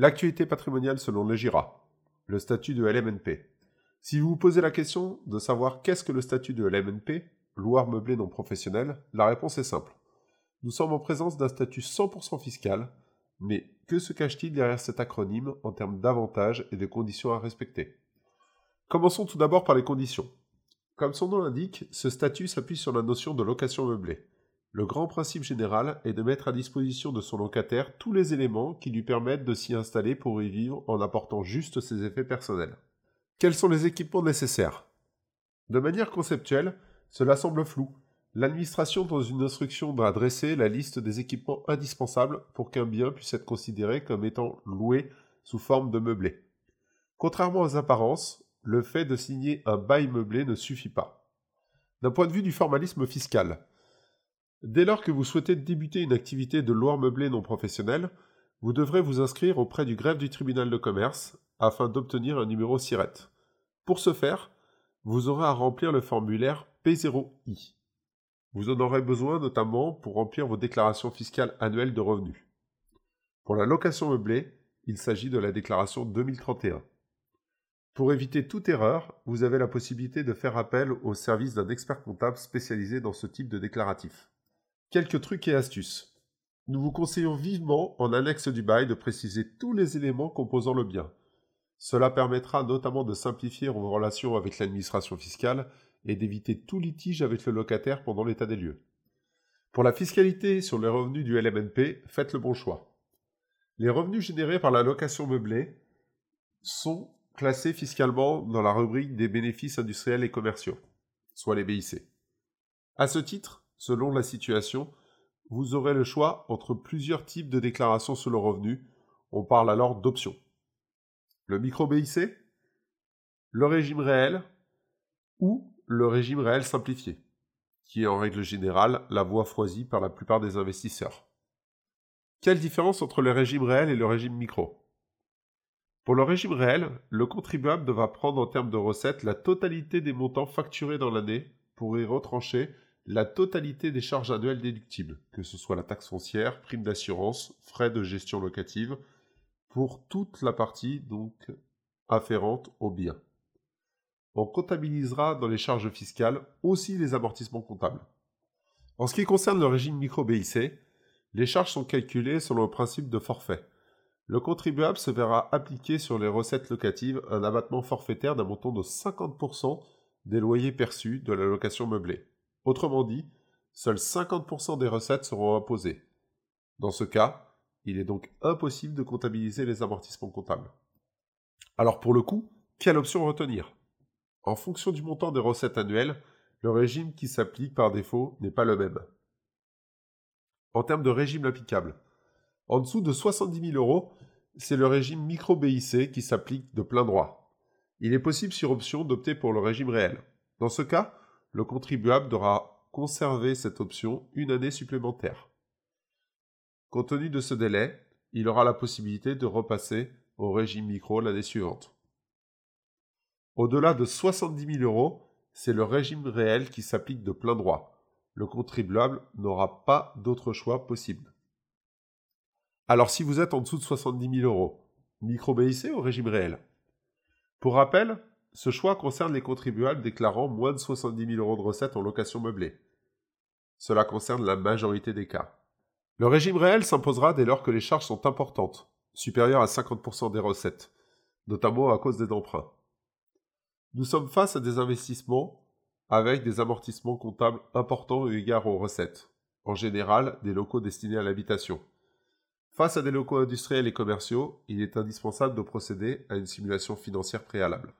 L'actualité patrimoniale selon le GIRA. Le statut de LMNP. Si vous vous posez la question de savoir qu'est-ce que le statut de LMNP, loueur meublé non professionnel, la réponse est simple. Nous sommes en présence d'un statut 100% fiscal, mais que se cache-t-il derrière cet acronyme en termes d'avantages et de conditions à respecter? Commençons tout d'abord par les conditions. Comme son nom l'indique, ce statut s'appuie sur la notion de location meublée. Le grand principe général est de mettre à disposition de son locataire tous les éléments qui lui permettent de s'y installer pour y vivre en apportant juste ses effets personnels. Quels sont les équipements nécessaires? De manière conceptuelle, cela semble flou. L'administration dans une instruction doit dresser la liste des équipements indispensables pour qu'un bien puisse être considéré comme étant loué sous forme de meublé. Contrairement aux apparences, le fait de signer un bail meublé ne suffit pas. D'un point de vue du formalisme fiscal, Dès lors que vous souhaitez débuter une activité de loi meublée non professionnelle, vous devrez vous inscrire auprès du greffe du tribunal de commerce afin d'obtenir un numéro SIRET. Pour ce faire, vous aurez à remplir le formulaire P0I. Vous en aurez besoin notamment pour remplir vos déclarations fiscales annuelles de revenus. Pour la location meublée, il s'agit de la déclaration 2031. Pour éviter toute erreur, vous avez la possibilité de faire appel au service d'un expert comptable spécialisé dans ce type de déclaratif. Quelques trucs et astuces. Nous vous conseillons vivement, en annexe du bail, de préciser tous les éléments composant le bien. Cela permettra notamment de simplifier vos relations avec l'administration fiscale et d'éviter tout litige avec le locataire pendant l'état des lieux. Pour la fiscalité sur les revenus du LMNP, faites le bon choix. Les revenus générés par la location meublée sont classés fiscalement dans la rubrique des bénéfices industriels et commerciaux, soit les BIC. À ce titre, selon la situation, vous aurez le choix entre plusieurs types de déclarations sur le revenu. On parle alors d'options. Le micro-BIC, le régime réel ou le régime réel simplifié, qui est en règle générale la voie choisie par la plupart des investisseurs. Quelle différence entre le régime réel et le régime micro? Pour le régime réel, le contribuable devra prendre en termes de recettes la totalité des montants facturés dans l'année pour y retrancher la totalité des charges annuelles déductibles, que ce soit la taxe foncière, prime d'assurance, frais de gestion locative, pour toute la partie donc afférente au bien. On comptabilisera dans les charges fiscales aussi les amortissements comptables. En ce qui concerne le régime micro-BIC, les charges sont calculées selon le principe de forfait. Le contribuable se verra appliquer sur les recettes locatives un abattement forfaitaire d'un montant de 50% des loyers perçus de la location meublée. Autrement dit, seuls 50% des recettes seront imposées. Dans ce cas, il est donc impossible de comptabiliser les amortissements comptables. Alors pour le coup, quelle option retenir? En fonction du montant des recettes annuelles, le régime qui s'applique par défaut n'est pas le même. En termes de régime applicable, en dessous de 70 000 euros, c'est le régime micro-BIC qui s'applique de plein droit. Il est possible sur option d'opter pour le régime réel. Dans ce cas, le contribuable devra conserver cette option une année supplémentaire. Compte tenu de ce délai, il aura la possibilité de repasser au régime micro l'année suivante. Au-delà de 70 000 euros, c'est le régime réel qui s'applique de plein droit. Le contribuable n'aura pas d'autre choix possible. Alors si vous êtes en dessous de 70 000 euros, micro BIC ou régime réel Pour rappel, ce choix concerne les contribuables déclarant moins de 70 000 euros de recettes en location meublée. Cela concerne la majorité des cas. Le régime réel s'imposera dès lors que les charges sont importantes, supérieures à 50% des recettes, notamment à cause des emprunts. Nous sommes face à des investissements avec des amortissements comptables importants eu égard aux recettes, en général des locaux destinés à l'habitation. Face à des locaux industriels et commerciaux, il est indispensable de procéder à une simulation financière préalable.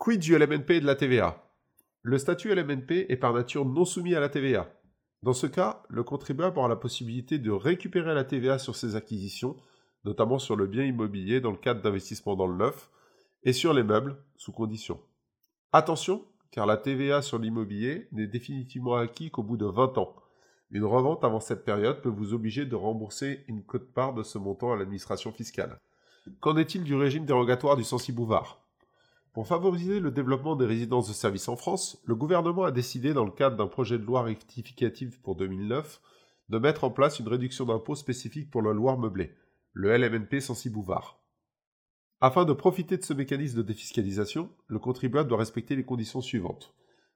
Quid du LMNP et de la TVA Le statut LMNP est par nature non soumis à la TVA. Dans ce cas, le contribuable aura la possibilité de récupérer la TVA sur ses acquisitions, notamment sur le bien immobilier dans le cadre d'investissement dans le neuf, et sur les meubles, sous condition. Attention, car la TVA sur l'immobilier n'est définitivement acquis qu'au bout de 20 ans. Une revente avant cette période peut vous obliger de rembourser une cote-part de ce montant à l'administration fiscale. Qu'en est-il du régime dérogatoire du Sensi Bouvard? Pour favoriser le développement des résidences de services en France, le gouvernement a décidé, dans le cadre d'un projet de loi rectificative pour 2009, de mettre en place une réduction d'impôt spécifique pour le Loire meublé, le LMNP Sensi-Bouvard. Afin de profiter de ce mécanisme de défiscalisation, le contribuable doit respecter les conditions suivantes.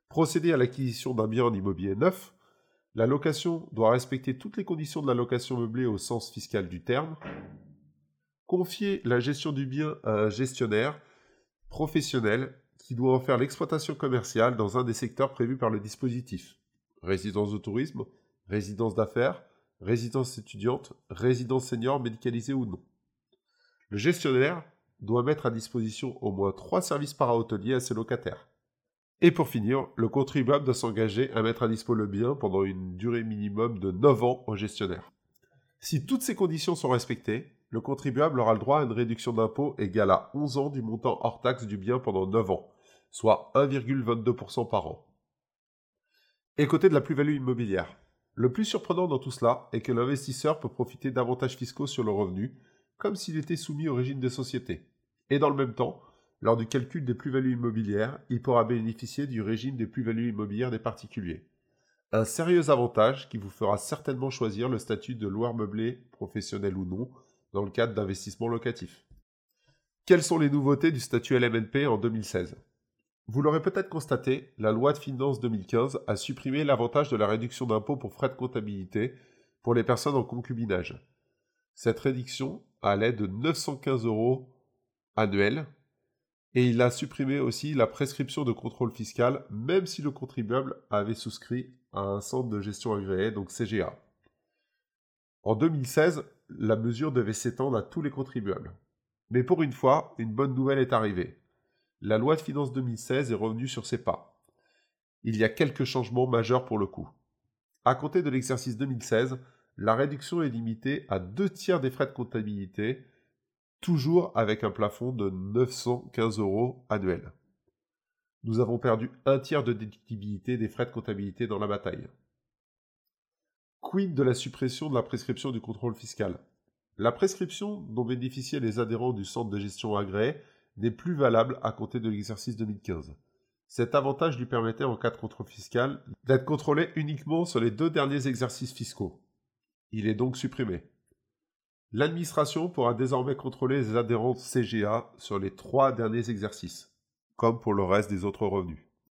Procéder à l'acquisition d'un bien en immobilier neuf, la location doit respecter toutes les conditions de la location meublée au sens fiscal du terme, confier la gestion du bien à un gestionnaire professionnel qui doit en faire l'exploitation commerciale dans un des secteurs prévus par le dispositif. Résidence de tourisme, résidence d'affaires, résidence étudiante, résidence senior médicalisée ou non. Le gestionnaire doit mettre à disposition au moins trois services para-hôteliers à ses locataires. Et pour finir, le contribuable doit s'engager à mettre à dispo le bien pendant une durée minimum de 9 ans au gestionnaire. Si toutes ces conditions sont respectées, le contribuable aura le droit à une réduction d'impôt égale à 11 ans du montant hors taxe du bien pendant 9 ans, soit 1,22% par an. Et côté de la plus-value immobilière. Le plus surprenant dans tout cela est que l'investisseur peut profiter d'avantages fiscaux sur le revenu, comme s'il était soumis au régime des sociétés. Et dans le même temps, lors du calcul des plus-values immobilières, il pourra bénéficier du régime des plus-values immobilières des particuliers. Un sérieux avantage qui vous fera certainement choisir le statut de loueur meublé, professionnel ou non, dans le cadre d'investissement locatif. Quelles sont les nouveautés du statut LMNP en 2016 vous l'aurez peut-être constaté, la loi de finances 2015 a supprimé l'avantage de la réduction d'impôt pour frais de comptabilité pour les personnes en concubinage. Cette réduction allait de 915 euros annuels et il a supprimé aussi la prescription de contrôle fiscal même si le contribuable avait souscrit à un centre de gestion agréé, donc CGA. En 2016, la mesure devait s'étendre à tous les contribuables. Mais pour une fois, une bonne nouvelle est arrivée la loi de finances 2016 est revenue sur ses pas. Il y a quelques changements majeurs pour le coup. À compter de l'exercice 2016, la réduction est limitée à deux tiers des frais de comptabilité, toujours avec un plafond de 915 euros annuels. Nous avons perdu un tiers de déductibilité des frais de comptabilité dans la bataille. Quid de la suppression de la prescription du contrôle fiscal? La prescription dont bénéficiaient les adhérents du centre de gestion agréé n'est plus valable à compter de l'exercice 2015. Cet avantage lui permettait en cas de contrôle fiscal d'être contrôlé uniquement sur les deux derniers exercices fiscaux. Il est donc supprimé. L'administration pourra désormais contrôler les adhérents CGA sur les trois derniers exercices, comme pour le reste des autres revenus.